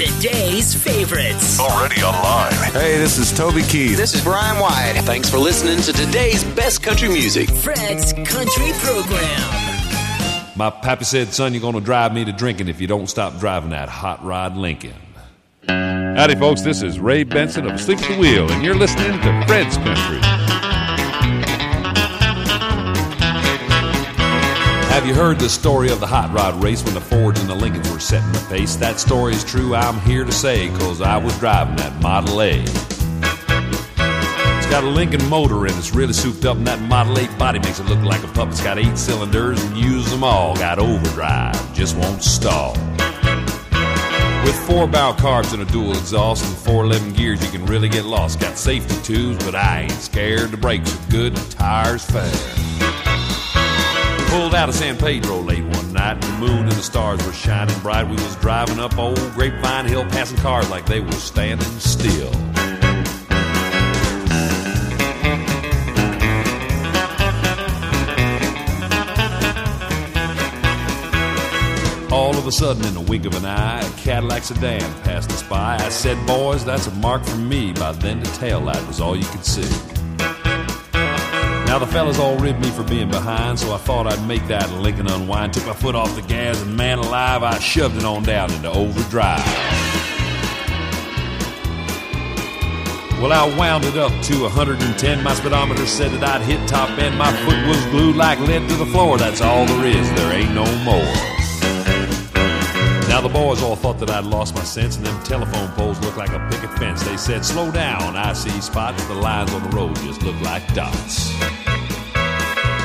Today's favorites. Already online. Hey, this is Toby Keith. This is Brian White. Thanks for listening to today's best country music. Fred's Country Program. My pappy said, son, you're going to drive me to drinking if you don't stop driving that hot rod Lincoln. Howdy, folks. This is Ray Benson of Asleep at the Wheel, and you're listening to Fred's Country. Have you heard the story of the hot rod race when the Fords and the Lincolns were setting the pace? That story is true, I'm here to say, cause I was driving that Model A. It's got a Lincoln motor and it's really souped up, and that Model A body makes it look like a pup. It's got eight cylinders and use them all. Got overdrive, just won't stall. With four bow carbs and a dual exhaust and 411 gears, you can really get lost. Got safety tubes, but I ain't scared. The brakes are good, the tires fair. Pulled out of San Pedro late one night, the moon and the stars were shining bright. We was driving up old Grapevine Hill, passing cars like they were standing still. All of a sudden, in the wink of an eye, a Cadillac sedan passed us by. I said, boys, that's a mark for me. By then, the tail light was all you could see. Now the fellas all ribbed me for being behind, so I thought I'd make that Lincoln unwind. Took my foot off the gas, and man alive, I shoved it on down into overdrive. Well, I wound it up to 110. My speedometer said that I'd hit top end. My foot was glued like lead to the floor. That's all there is. There ain't no more. Now the boys all thought that I'd lost my sense, and them telephone poles looked like a picket fence. They said, "Slow down, I see spots." The lines on the road just look like dots.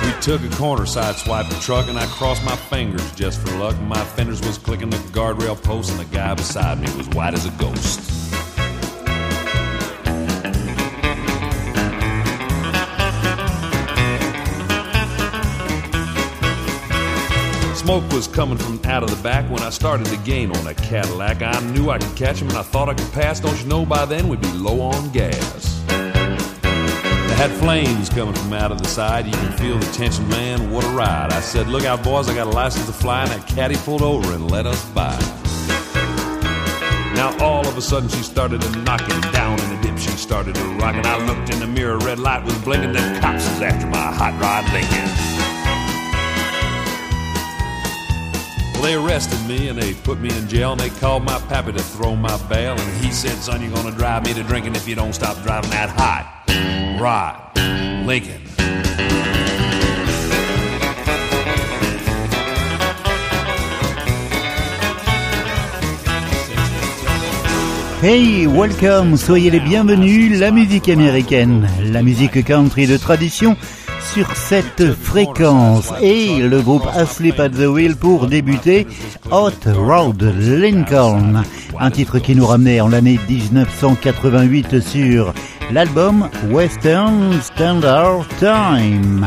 We took a corner, sideswiped the truck, and I crossed my fingers just for luck. My fenders was clicking the guardrail post, and the guy beside me was white as a ghost. Smoke was coming from out of the back when I started to gain on a Cadillac. I knew I could catch him and I thought I could pass. Don't you know by then we'd be low on gas? Had flames coming from out of the side. You can feel the tension, man. What a ride. I said, Look out, boys, I got a license to fly. And that caddy pulled over and let us by. Now all of a sudden she started to knocking down in the dip. She started to rock, and I looked in the mirror. Red light was blinking. Then cops was after my hot rod Lincoln. Well, they arrested me and they put me in jail and they called my pappy to throw my bail. And he said, Son, you're gonna drive me to drinking if you don't stop driving that hot rod Lincoln. Hey, welcome, soyez les bienvenus, la musique américaine, la musique country de tradition sur cette fréquence et le groupe Asleep at the Wheel pour débuter Hot Rod Lincoln, un titre qui nous ramenait en l'année 1988 sur l'album Western Standard Time.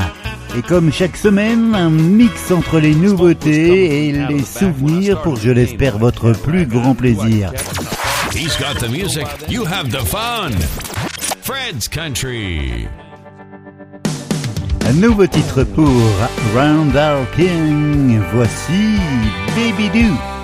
Et comme chaque semaine, un mix entre les nouveautés et les souvenirs pour, je l'espère, votre plus grand plaisir. He's got the music, you have the fun. Fred's Country. Un nouveau titre pour Round Our King. Voici Baby Doo.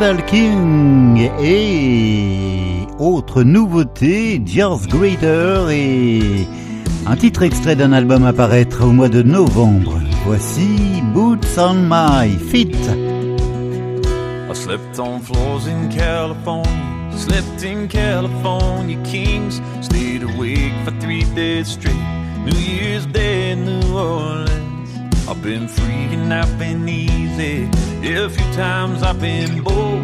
Randall King et autre nouveauté, George Grader et un titre extrait d'un album à paraître au mois de novembre. Voici Boots on My Feet. I slept on floors in California, slept in California Kings, stayed awake for three days straight. New Year's Day in New Orleans. I've been free and I've been easy. A few times I've been bold.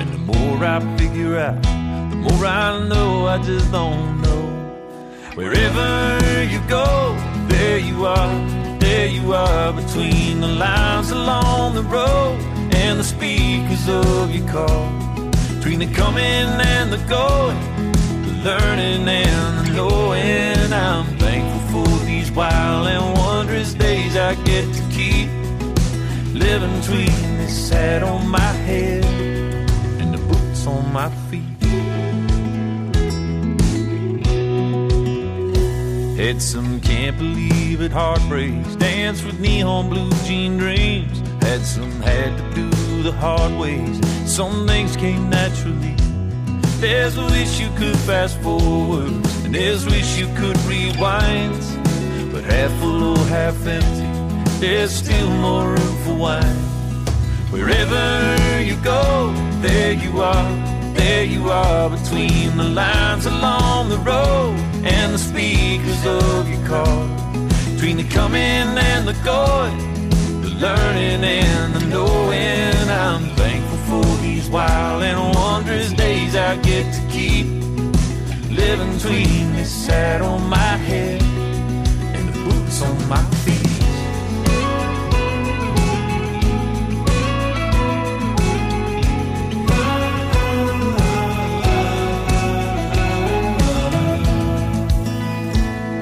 And the more I figure out, the more I know I just don't know. Wherever you go, there you are, there you are between the lines along the road and the speakers of your car. Between the coming and the going, the learning and the knowing. I'm thankful for these wild and wondrous days I get to keep living between this hat on my head and the boots on my feet. Had some can't believe it heartbreaks, danced with neon blue jean dreams. Had some had to do the hard ways, some things came naturally. There's a wish you could fast forward, and there's a wish you could rewind. But half full or half empty, there's still more room for wine. Wherever you go, there you are, there you are between the lines along the road and the speakers of your car. Between the coming and the going, the learning and the knowing. I'm thankful for these wild and wondrous days I get to keep living between this on my head on my feet.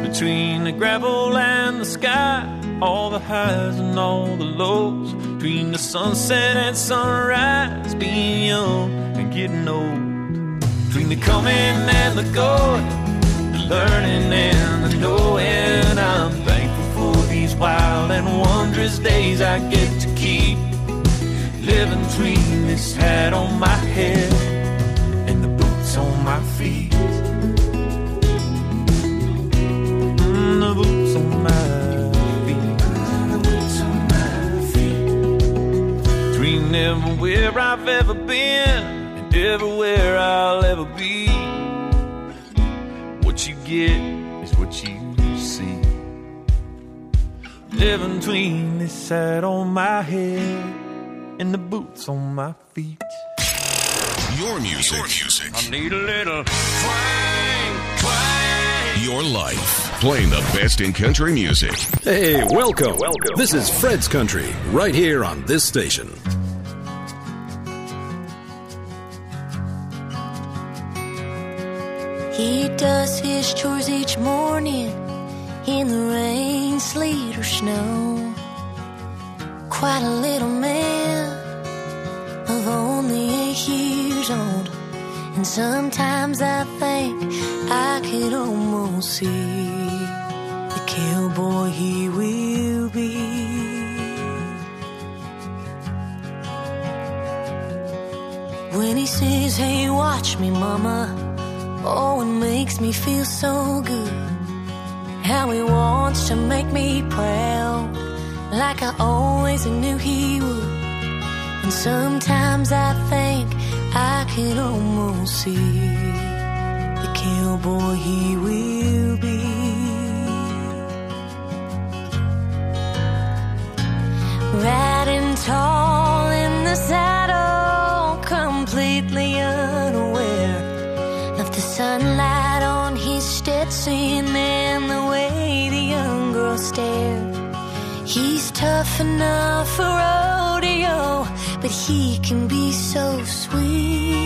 Between the gravel and the sky, all the highs and all the lows. Between the sunset and sunrise, being young and getting old. Between the coming and the going, the learning and the knowing. I'm these wild and wondrous days I get to keep living between this hat on my head and the boots on my feet. Mm, the boots on my feet. The boots on my feet. Everywhere I've ever been and everywhere I'll ever be. What you get Living between this hat on my head and the boots on my feet. Your music. Your music. I need a little twang, twang. Your life. Playing the best in country music. Hey, welcome. Welcome. This is Fred's Country, right here on this station. He does his chores each morning in the rain, sleet, or snow. Quite a little man of only eight years old. And sometimes I think I could almost see the cowboy he will be. When he says, Hey, watch me, mama. Oh, it makes me feel so good. How he wants to make me proud, like I always knew he would. And sometimes I think I can almost see the cowboy he will be. Riding tall in the saddle, completely unaware of the sunlight on his Stetson stared. He's tough enough for rodeo, but he can be so sweet.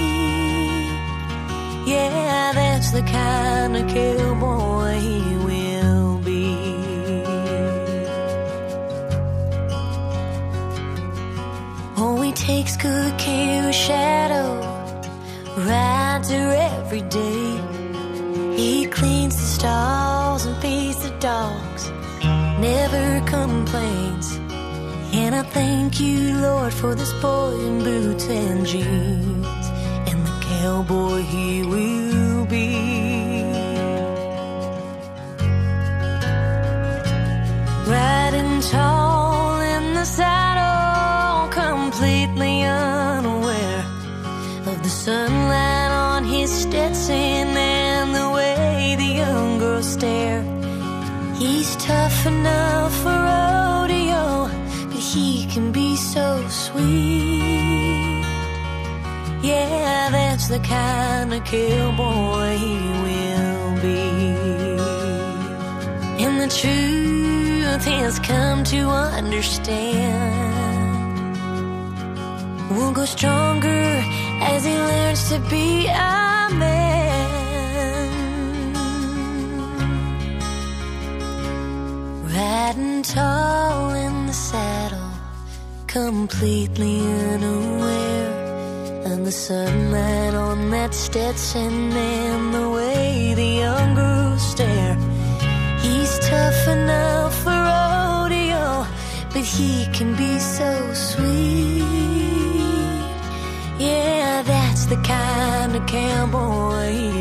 Yeah, that's the kind of cowboy he will be. Oh, he takes good care of Shadow rides her every day. He cleans the stalls and feeds the dogs, never complains. And I thank you, Lord, for this boy in boots and jeans and the cowboy he will be. Riding tall in the saddle, completely unaware of the sunlight on his Stetson and the way the young girls stare. He's tough enough for rodeo, but he can be so sweet. Yeah, that's the kind of cowboy he will be. And the truth has come to understand. We'll go stronger as he learns to be a man. Riding tall in the saddle, completely unaware of the sunlight on that Stetson and the way the young girls stare. He's tough enough for rodeo, but he can be so sweet. Yeah, that's the kind of cowboy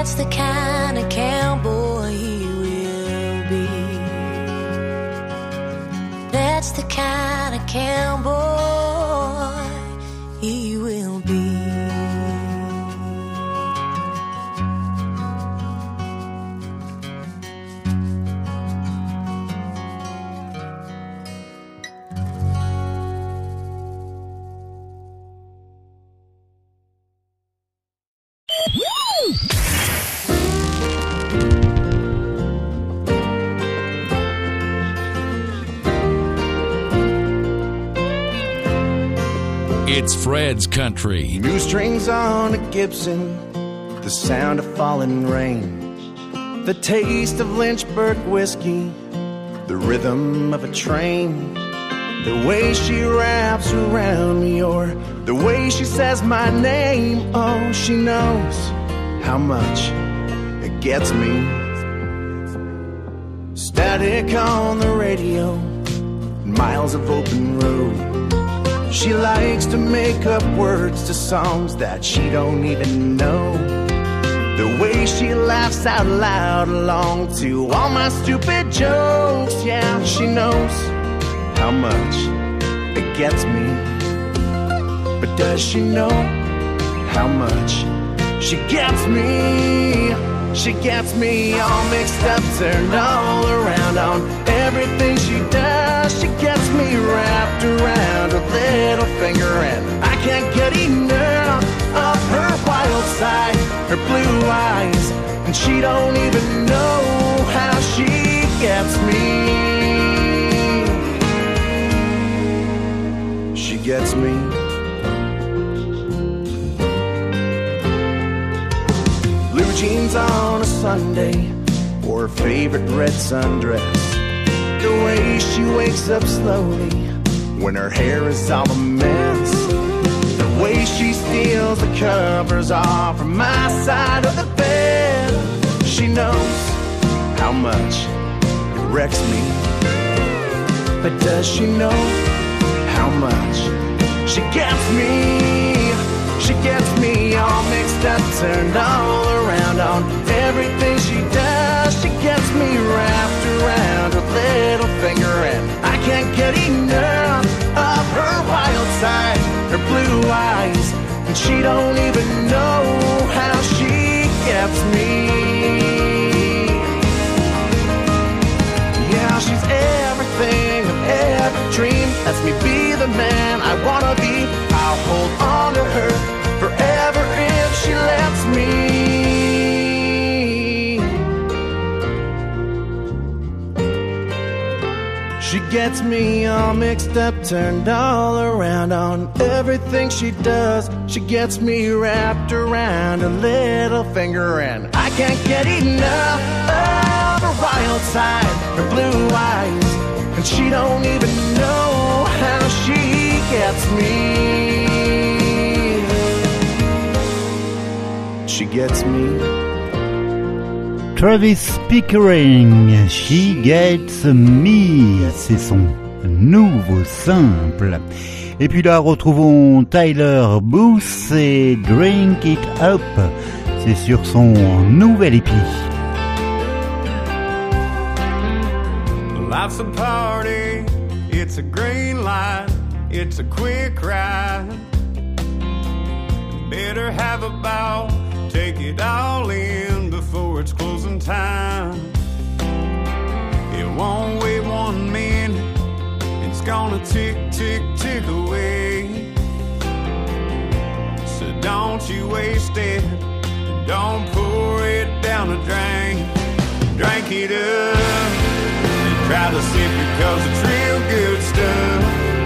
That's the kind of cowboy he will be. That's the kind of cowboy Fred's Country. New strings on a Gibson, the sound of falling rain, the taste of Lynchburg whiskey, the rhythm of a train, the way she wraps around me, or the way she says my name. Oh, she knows how much it gets me. Static on the radio, miles of open road. She likes to make up words to songs that she don't even know. The way she laughs out loud along to all my stupid jokes. Yeah, she knows how much it gets me. But does she know how much she gets me? She gets me all mixed up, turned all around on everything she does. She gets me wrapped around her little finger, and I can't get enough of her wild side, her blue eyes, and she don't even know how she gets me. She gets me. Blue jeans on a Sunday, or her favorite red sundress. The way she wakes up slowly when her hair is all a mess. The way she steals the covers off from my side of the bed. She knows how much it wrecks me. But does she know how much she gets me? She gets me all mixed up, turned all around on everything she does. She gets me wrapped around her little finger, and I can't get enough of her wild side, her blue eyes, and she don't even know how she gets me. Yeah, she's everything I've ever dreamed. Lets me be the man I wanna gets me all mixed up, turned all around on everything she does. She gets me wrapped around a little finger, and I can't get enough of her wild side, her blue eyes, and she don't even know how she gets me. She gets me. Travis Pickering, She Gets Me, c'est son nouveau simple. Et puis là, retrouvons Tyler Booth et Drink It Up, c'est sur son nouvel épi. Life's a party, it's a green light, it's a quick ride. Better have a ball, take it all in before it's closing time. It won't wait one minute, it's gonna tick, tick, tick away. So don't you waste it, don't pour it down the drain. Drink it up, and try to sip it cause it's real good stuff.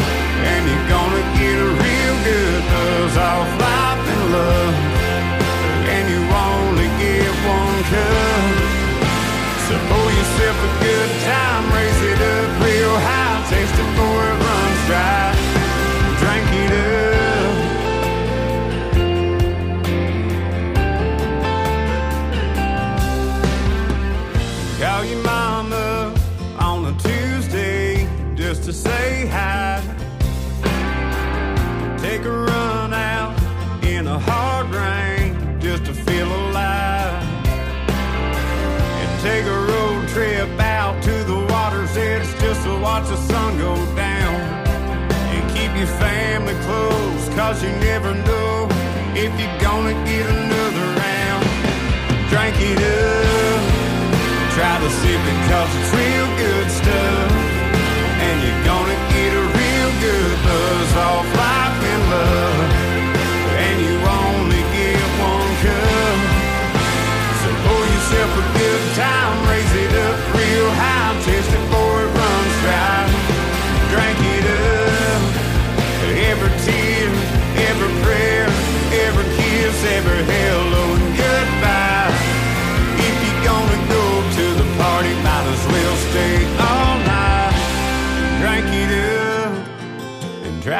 Watch the sun go down. And keep your family close, cause you never know if you're gonna get another round. Drink it up. Try to sip it cause it's real good stuff. And you're gonna get a real good buzz off life and love.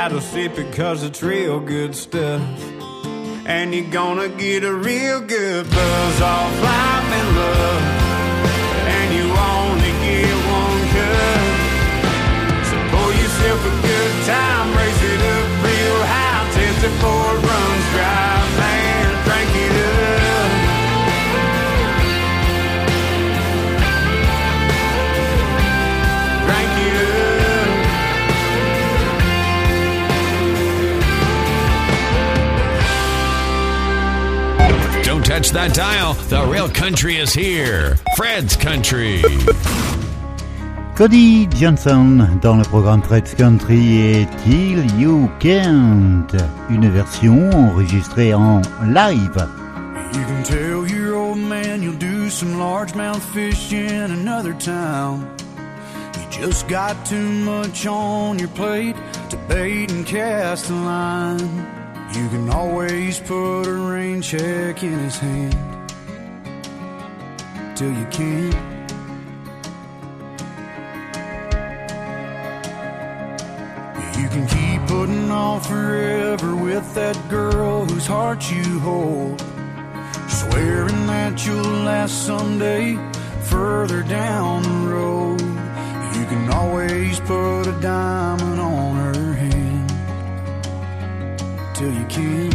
Try to sip cause it's real good stuff. And you're gonna get a real good buzz off life and love. And you only get one cup. So pour yourself a good time, that dial. The real country is here. Fred's Country. Cody Johnson dans le programme Fred's Country et Till You Can't, une version enregistrée en live. You can tell your old man you'll do some largemouth fish in another town. You just got too much on your plate to bait and cast a line. You can always put a rain check in his hand till you can't. You can keep putting off forever with that girl whose heart you hold. Swearing that you'll last someday further down the road. You can always put a diamond on her you can't.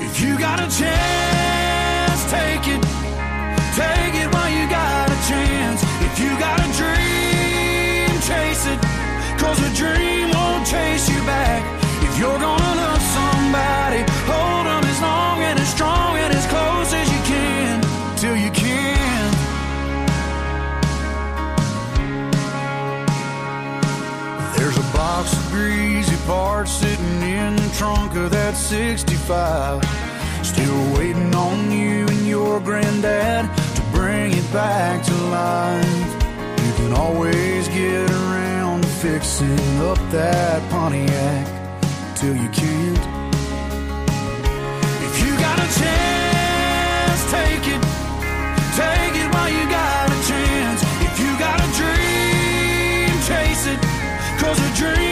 If you got a chance, take it. Take it while you got a chance. If you got a dream, chase it. Cause a dream won't chase you back. If you're gonna love somebody, hold greasy parts sitting in the trunk of that 65. Still waiting on you and your granddad to bring it back to life. You can always get around to fixing up that Pontiac till you can't. If you got a chance, take it. Take it while you got a chance. If you got a dream, chase it. Cause a dream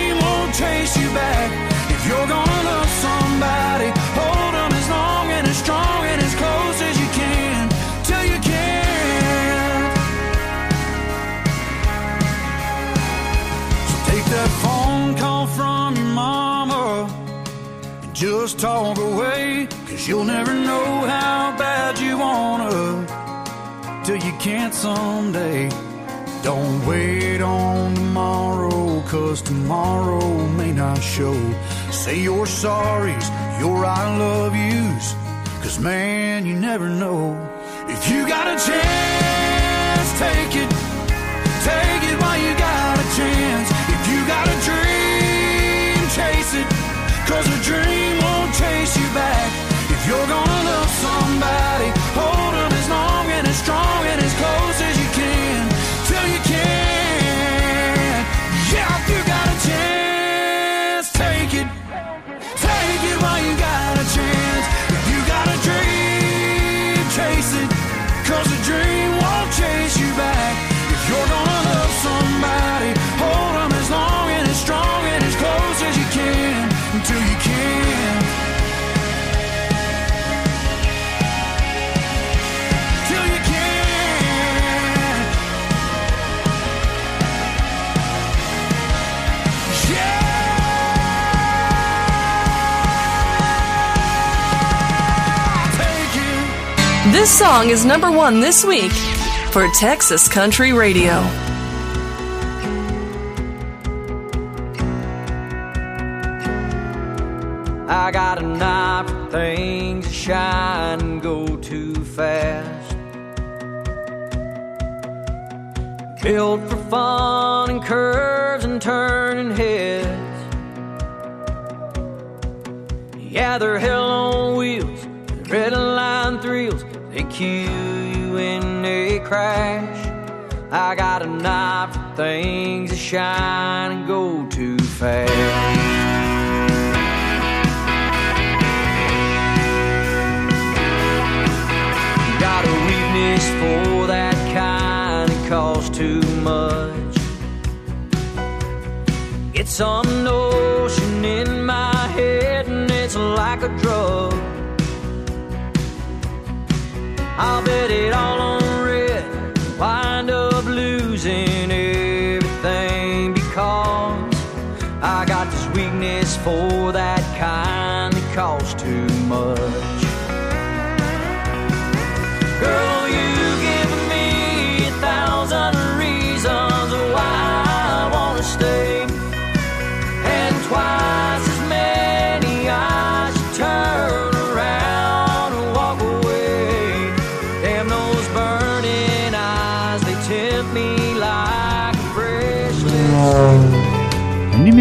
Chase you back. If you're gonna love somebody, hold them as long and as strong and as close as you can. Till you can. So take that phone call from your mama and just talk away. Cause you'll never know how bad you wanna till you can't someday. Don't wait on tomorrow, cause tomorrow may not show. Say your sorries, your I love yous, cause man, you never know. If you got a chance, take it. Take it while you got a chance. If you got a dream, chase it. Cause a dream won't chase you back. If you're gonna love somebody, This song is number one this week for Texas Country Radio. I got an eye for things that shine and go too fast. Built for fun and curves and turning heads. Yeah, they're hell on wheels, crash. I got a eye for things that shine and go too fast. Got a weakness for that kind that costs too much. It's some notion in my head and it's like a drug. I'll bet it all on for that kind that costs too much.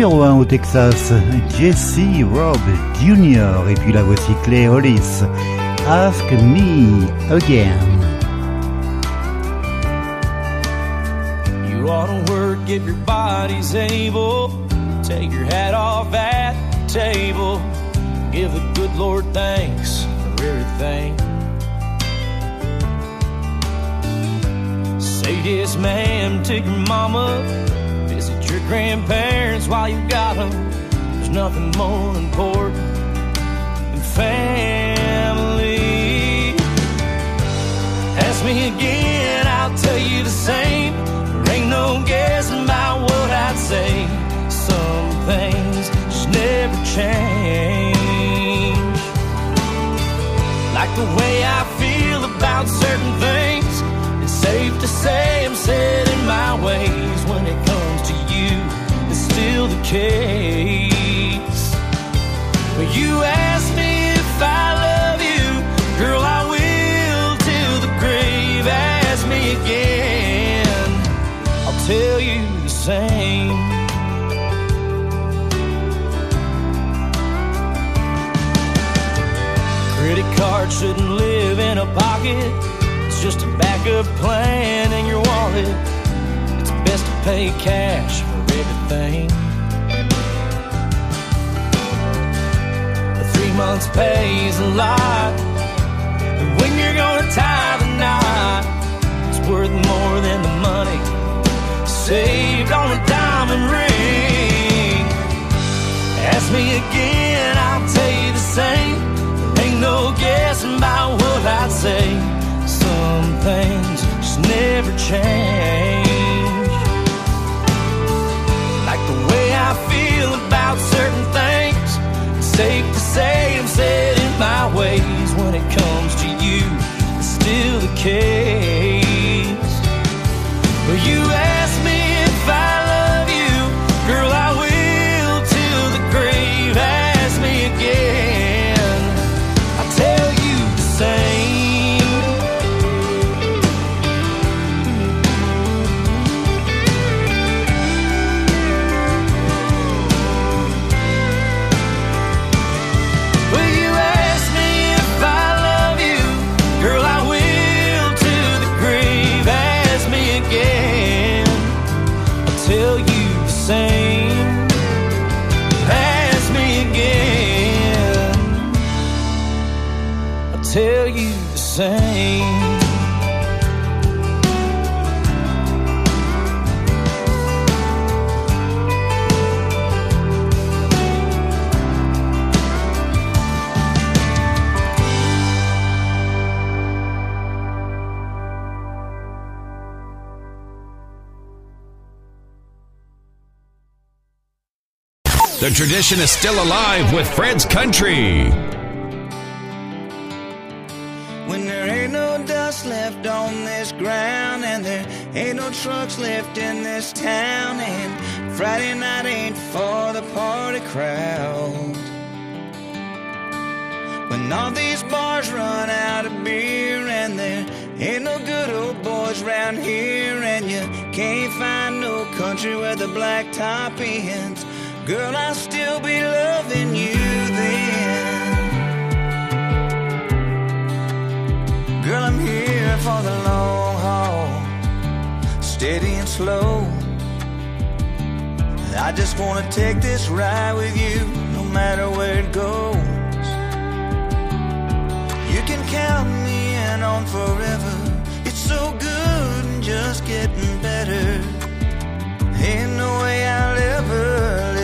Numéro 1 au Texas, Jesse Raub Jr. Et puis la voici Clay Hollis. Ask Me Again. You ought to work if your body's able. Take your hat off at the table. Give the good Lord thanks for everything. Say yes, ma'am, to your mama. Grandparents while you got them. There's nothing more important than family. Ask me again, I'll tell you the same. There ain't no guessing about what I'd say. Some things just never change. Like the way I feel about certain things. It's safe to say I'm set in my ways when it comes you. It's still the case. When you ask me if I love you, girl, I will till the grave. Ask me again, I'll tell you the same. Credit card shouldn't live in a pocket. It's just a backup plan in your wallet. Pay cash for everything. Three months pays a lot. And when you're gonna tie the knot, it's worth more than the money saved on a diamond ring. Ask me again, I'll tell you the same. Ain't no guessing about what I'd say. Some things just never change. feel about certain things. It's safe to say I'm set in my ways when it comes to you. It's still the case. Tradition is still alive with Fred's Country. When there ain't no dust left on this ground and there ain't no trucks left in this town and Friday night ain't for the party crowd. When all these bars run out of beer and there ain't no good old boys round here and you can't find no country where the black top ends. Girl, I'll still be loving you then. Girl, I'm here for the long haul, steady and slow. I just wanna take this ride with you, no matter where it goes. You can count me in on forever. It's so good and just getting better. Ain't no way I'll ever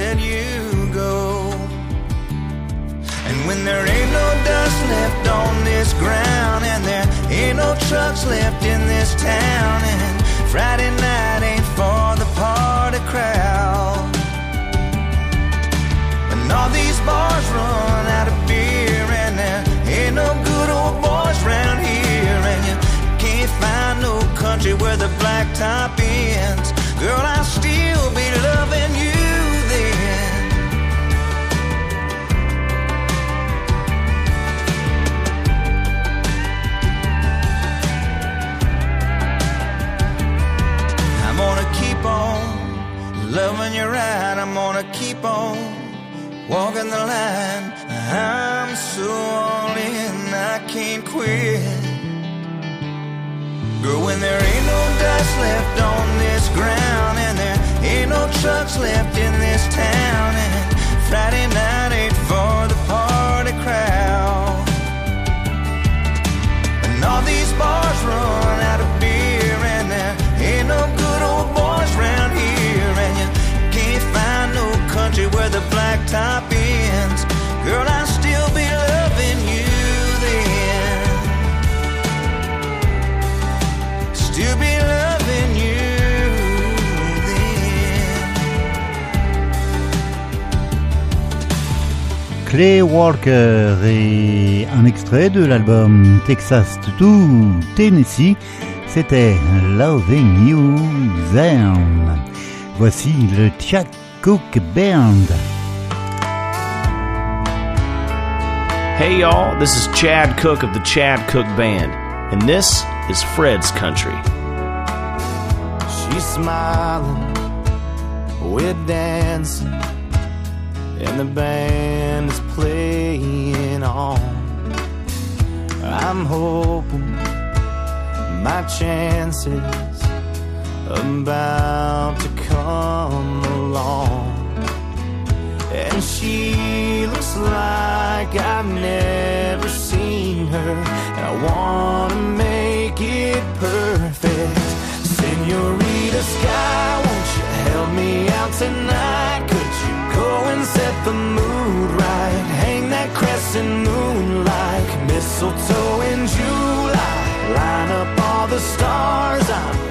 when there ain't no dust left on this ground, and there ain't no trucks left in this town, and Friday night ain't for the party crowd. And all these bars run out of beer, and there ain't no good old boys round here, and you can't find no country where the black top ends. Girl, I'll still be loving you right. I'm gonna keep on walking the line. I'm so all in, I can't quit. Girl, when there ain't no dust left on this ground, and there ain't no trucks left in this town, and Friday night ain't for the party crowd. And all these bars run Clay Walker et un extrait de l'album Texas to Tennessee, c'était Loving You Then. Voici le Chuck Cook Band. Hey y'all, this is Chad Cooke of the Chad Cooke Band, and this is Fred's Country. She's smiling, we're dancing, and the band is playing on. I'm hoping my chances about to come along. And she looks like I've never seen her. And I wanna make it perfect. Señorita Sky, won't you help me out tonight? Could you go and set the mood right? Hang that crescent moon like mistletoe in July. Line up all the stars. I'm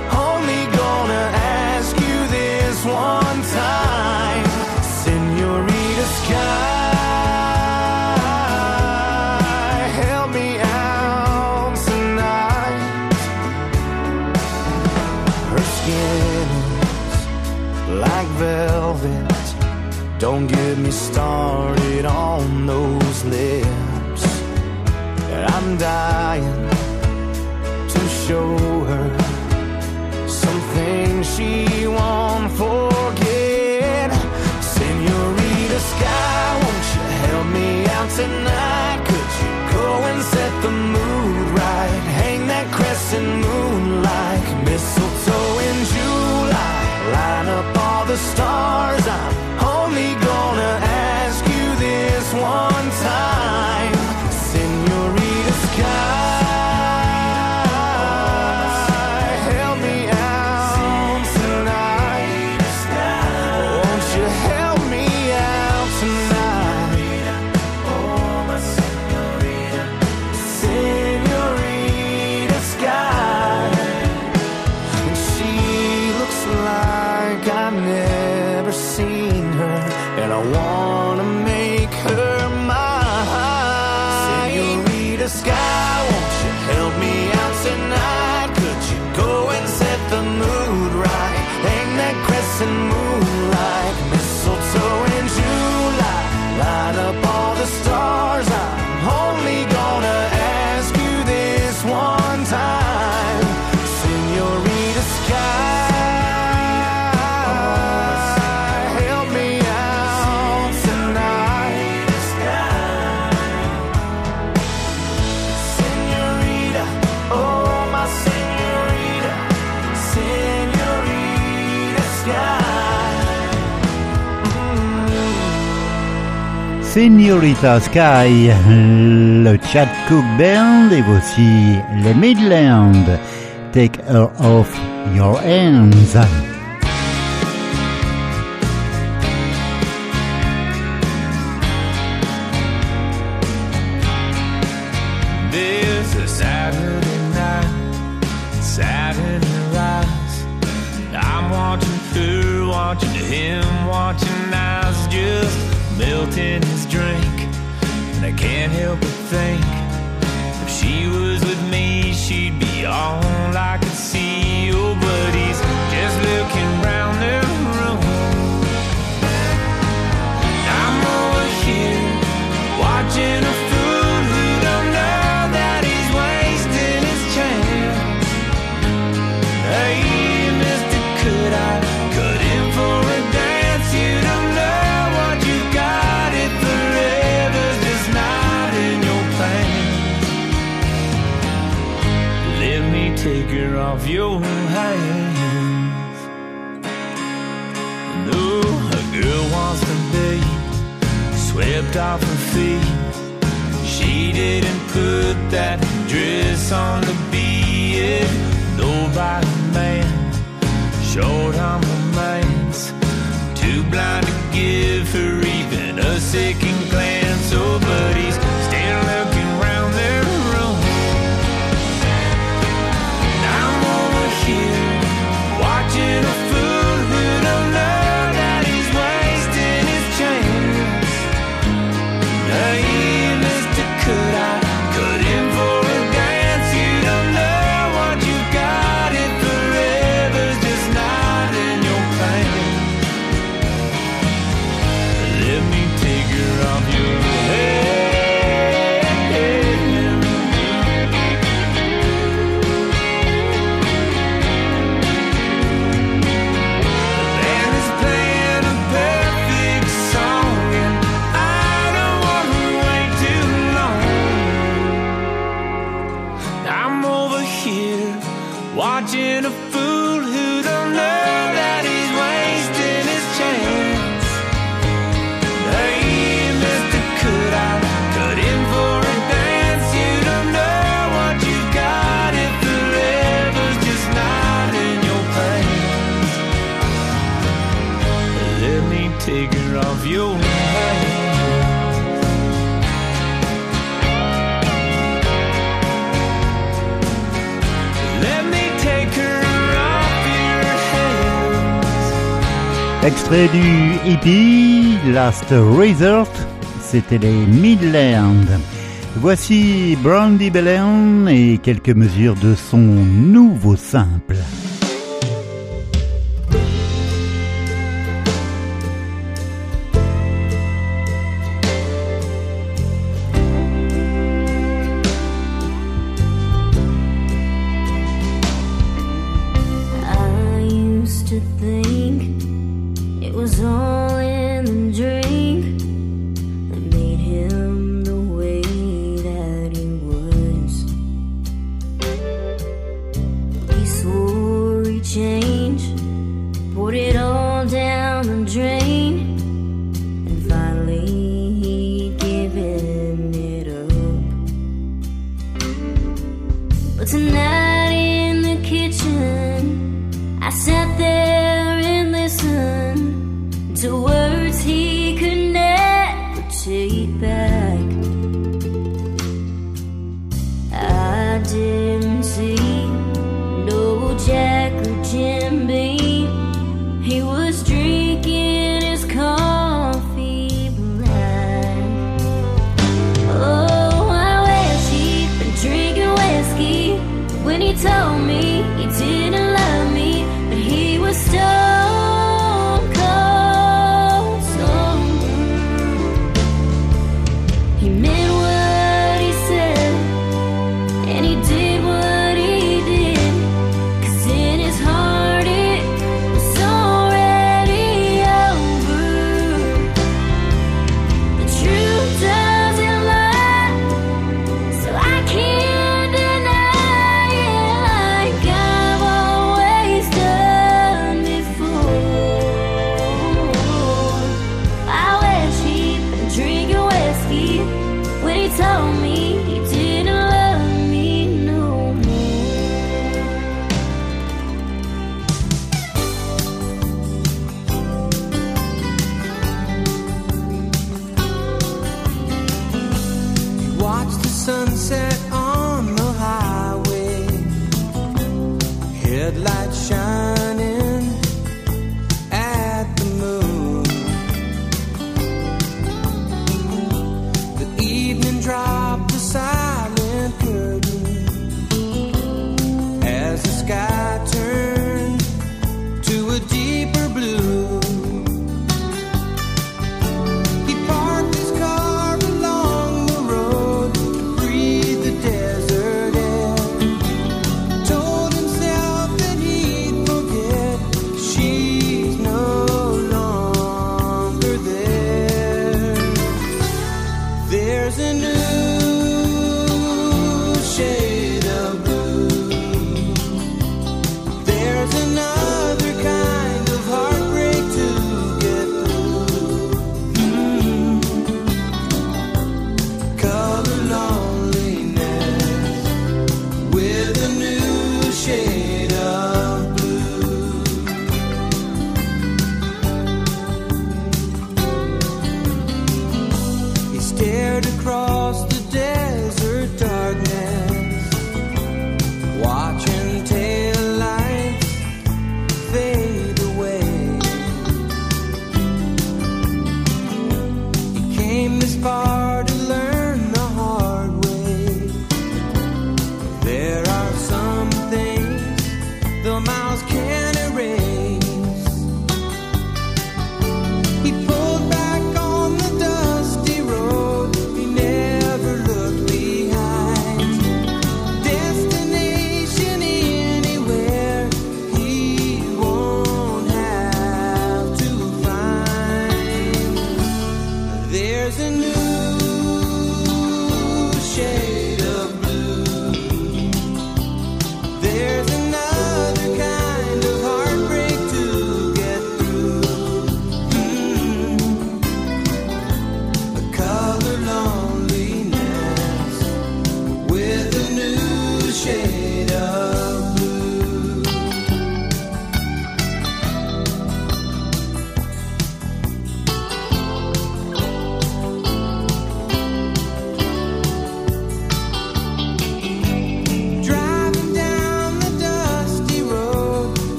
Señorita Sky, le Chad Cook Band et voici les Midlands. Take her off your hands. kicked off her feet. She didn't put that dress on to be it. Nobody man showed her romance. Too blind to give her even a second. extrait du hippie Last Resort, c'était les Midland. Voici Brandy Belen et quelques mesures de son nouveau simple.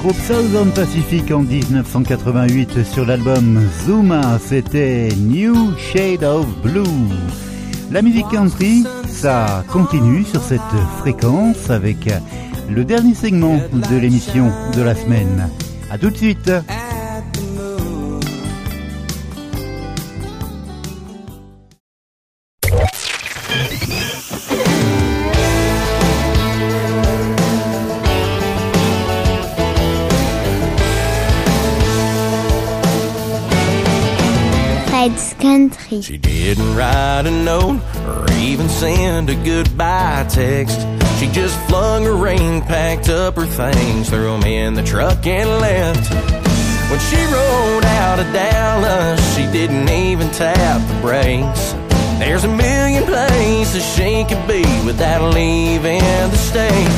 Groupe Southern Pacific en 1988 sur l'album Zuma, c'était New Shade of Blue. La musique country, ça continue sur cette fréquence avec le dernier segment de l'émission de la semaine. A tout de suite. Country. She didn't write a note or even send a goodbye text. She just flung her ring, packed up her things, threw 'em in the truck and left. When she rode out of Dallas, she didn't even tap the brakes. There's a million places she could be without leaving the state.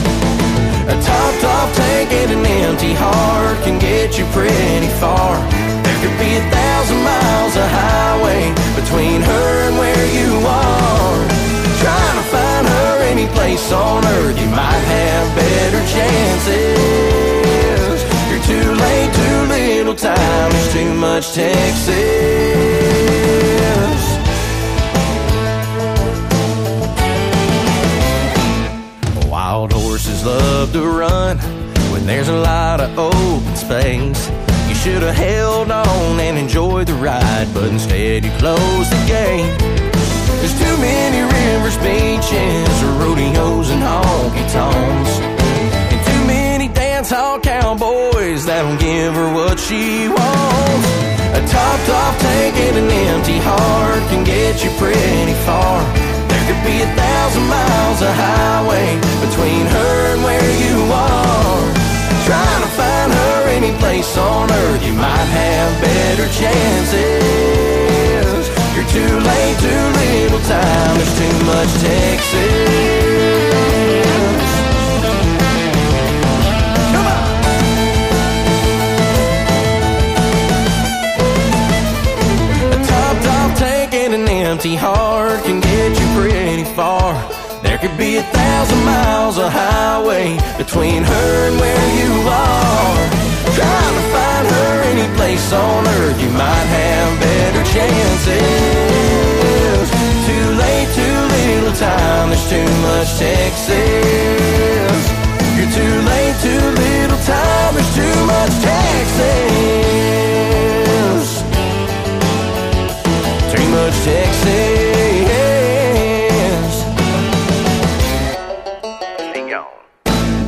A top, top tank and an empty heart can get you pretty far. Could be a thousand miles of highway between her and where you are. Trying to find her any place on earth, you might have better chances. You're too late, too little time, there's too much Texas. Wild horses love to run when there's a lot of open space. Should have held on and enjoyed the ride, but instead you closed the gate. There's too many rivers, beaches, rodeos, and honky tonks. And too many dance hall cowboys that'll give her what she wants. A topped off tank and an empty heart can get you pretty far. There could be a thousand miles of highway between her and where you are. Trying to any place on earth, you might have better chances. You're too late, too little time, there's too much Texas. Come on! A topped off tank and an empty heart can get you pretty far. There could be a thousand miles of highway between her and where you are. Trying to find her any place on earth, you might have better chances. Too late, too little time, there's too much Texas. You're too late, too little time, there's too much Texas. Too much Texas.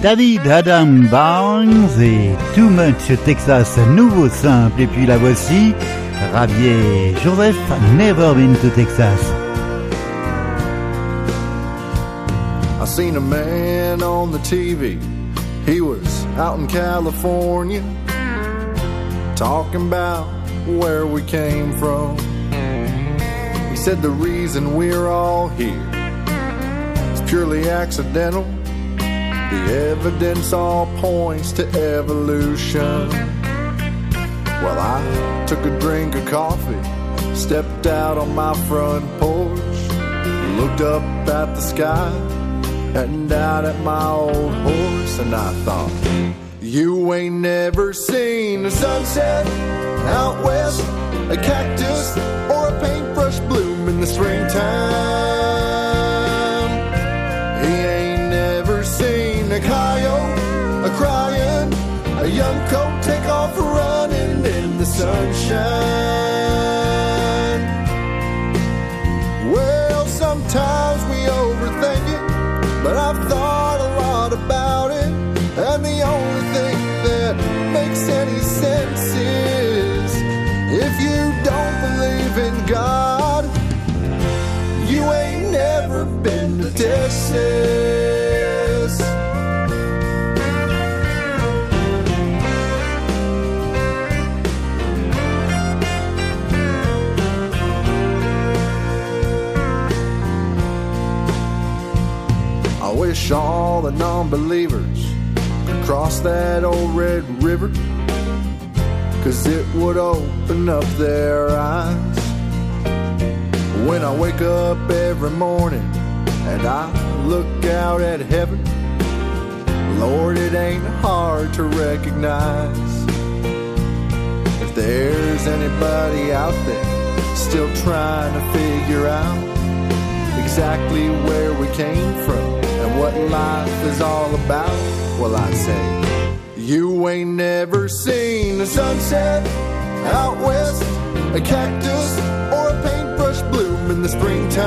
David Adam Byrnes et Too Much Texas, nouveau simple. Et puis la voici, Xavier Joseph, Never Been to Texas. I seen a man on the TV. He was out in California talking about where we came from. He said the reason we're all here is purely accidental. The evidence all points to evolution. Well, I took a drink of coffee, stepped out on my front porch, looked up at the sky and out at my old horse, and I thought, You ain't never seen a sunset out west, a cactus or a paintbrush bloom in the springtime. A coyote a crying, a young coat take off running in the sunshine. Well, sometimes we overthink it, but I've thought a lot about it, and the only thing that makes any sense is if you don't believe in God, you ain't never been to Texas. All the non believers could cross that old red river, cause it would open up their eyes. When I wake up every morning and I look out at heaven, Lord, it ain't hard to recognize. If there's anybody out there still trying to figure out exactly where we came from what life is all about, well, I'd say, You ain't never seen a sunset out west, a cactus or a paintbrush bloom in the springtime.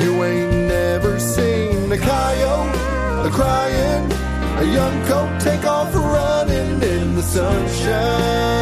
You ain't never seen a coyote a crying, a young coat take off running in the sunshine.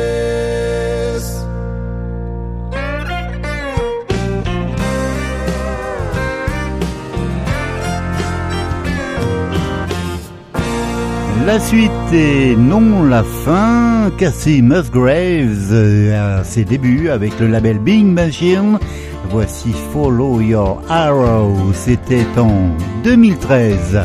La suite et non la fin. Cassie Musgraves à ses débuts avec le label Bing Machine. Voici Follow Your Arrow. C'était en 2013.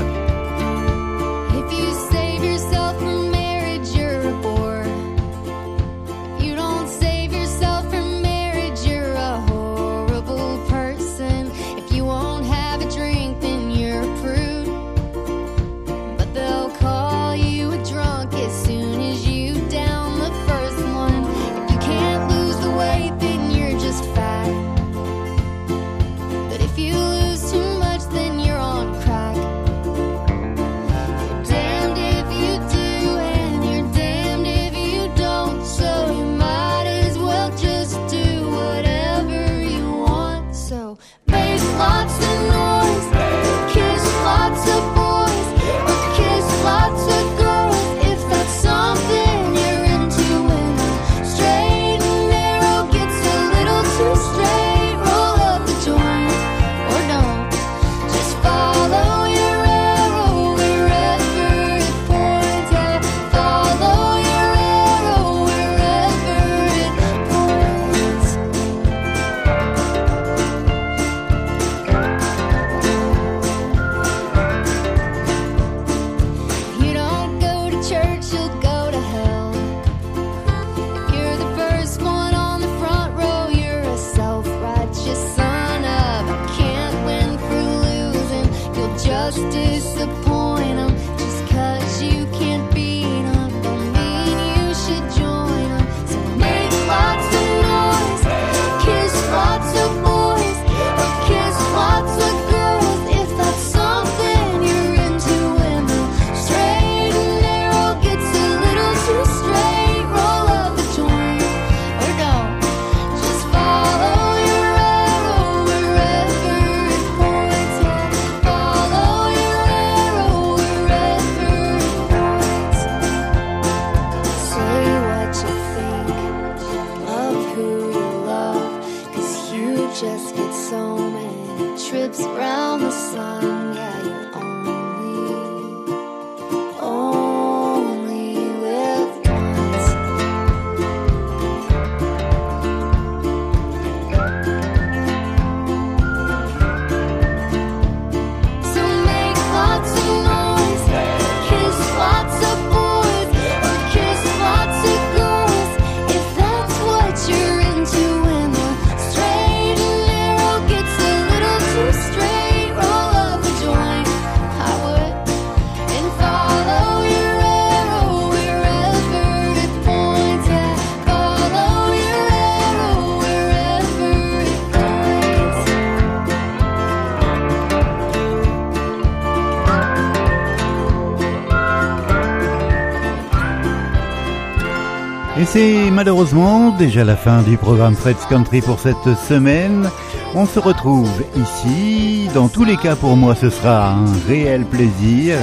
C'est malheureusement déjà la fin du programme Fred's Country pour cette semaine. On se retrouve ici. Dans tous les cas, pour moi, ce sera un réel plaisir.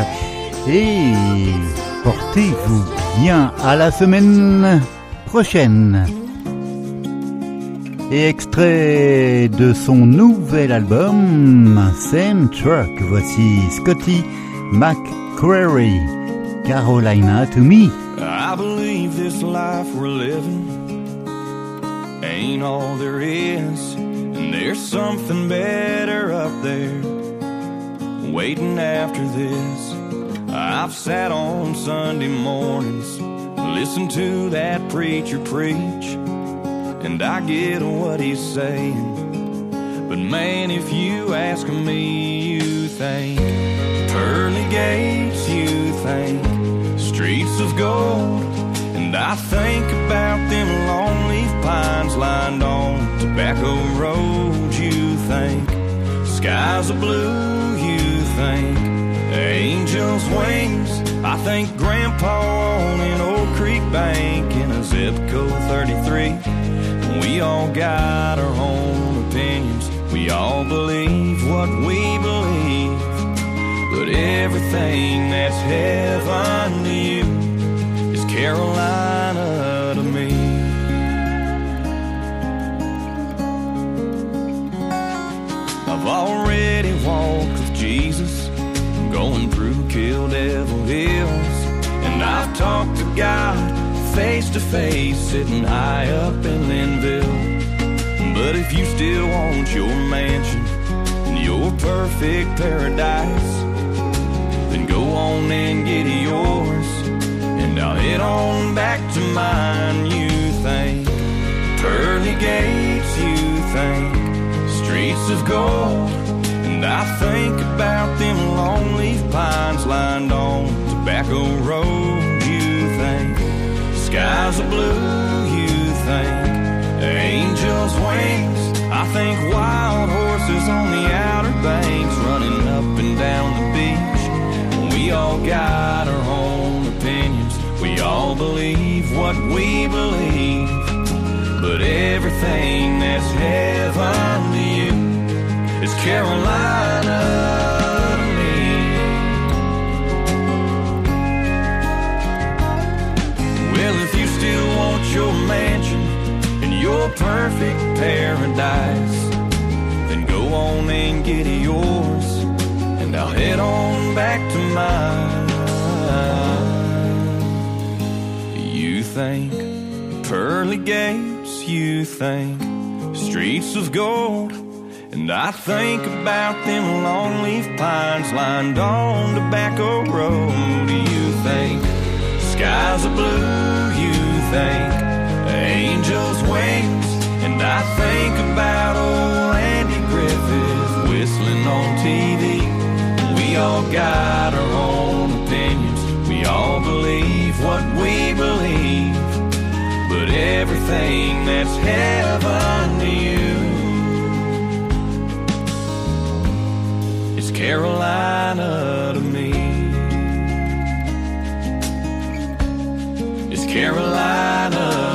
Et portez-vous bien à la semaine prochaine. Et extrait de son nouvel album, Same Truck, voici Scotty McCreary, Carolina to Me. Living ain't all there is, and there's something better up there waiting after this. I've sat on Sunday mornings, listened to that preacher preach, and I get what he's saying. But man, if you ask me, you think pearly gates, you think streets of gold. And I think about them long leaf pines lined on tobacco roads, you think skies are blue, you think angels' wings. I think Grandpa on an old creek bank in a zip code 33. We all got our own opinions. We all believe what we believe. But everything that's heaven to you Carolina to me. I've already walked with Jesus, going through Kill Devil Hills, and I've talked to God face to face, sitting high up in Linville. But if you still want your mansion and your perfect paradise, then go on and get yours, I'll head on back to mine. You think pearly gates, you think streets of gold, and I think about them long leaf pines lined on tobacco road. You think skies are blue, you think angels' wings. I think wild horses on the outer banks running up and down the what we believe. But everything that's heaven to you is Carolina to me. Well, if you still want your mansion and your perfect paradise, then go on and get yours, and I'll head on back to mine. Think pearly gates, you think streets of gold. And I think about them long leaf pines lined on tobacco road. You think skies are blue, you think angels' wings. And I think about old Andy Griffith whistling on TV. We all got our own opinions. We all believe what we believe. Everything that's heaven to you is Carolina to me. Is Carolina.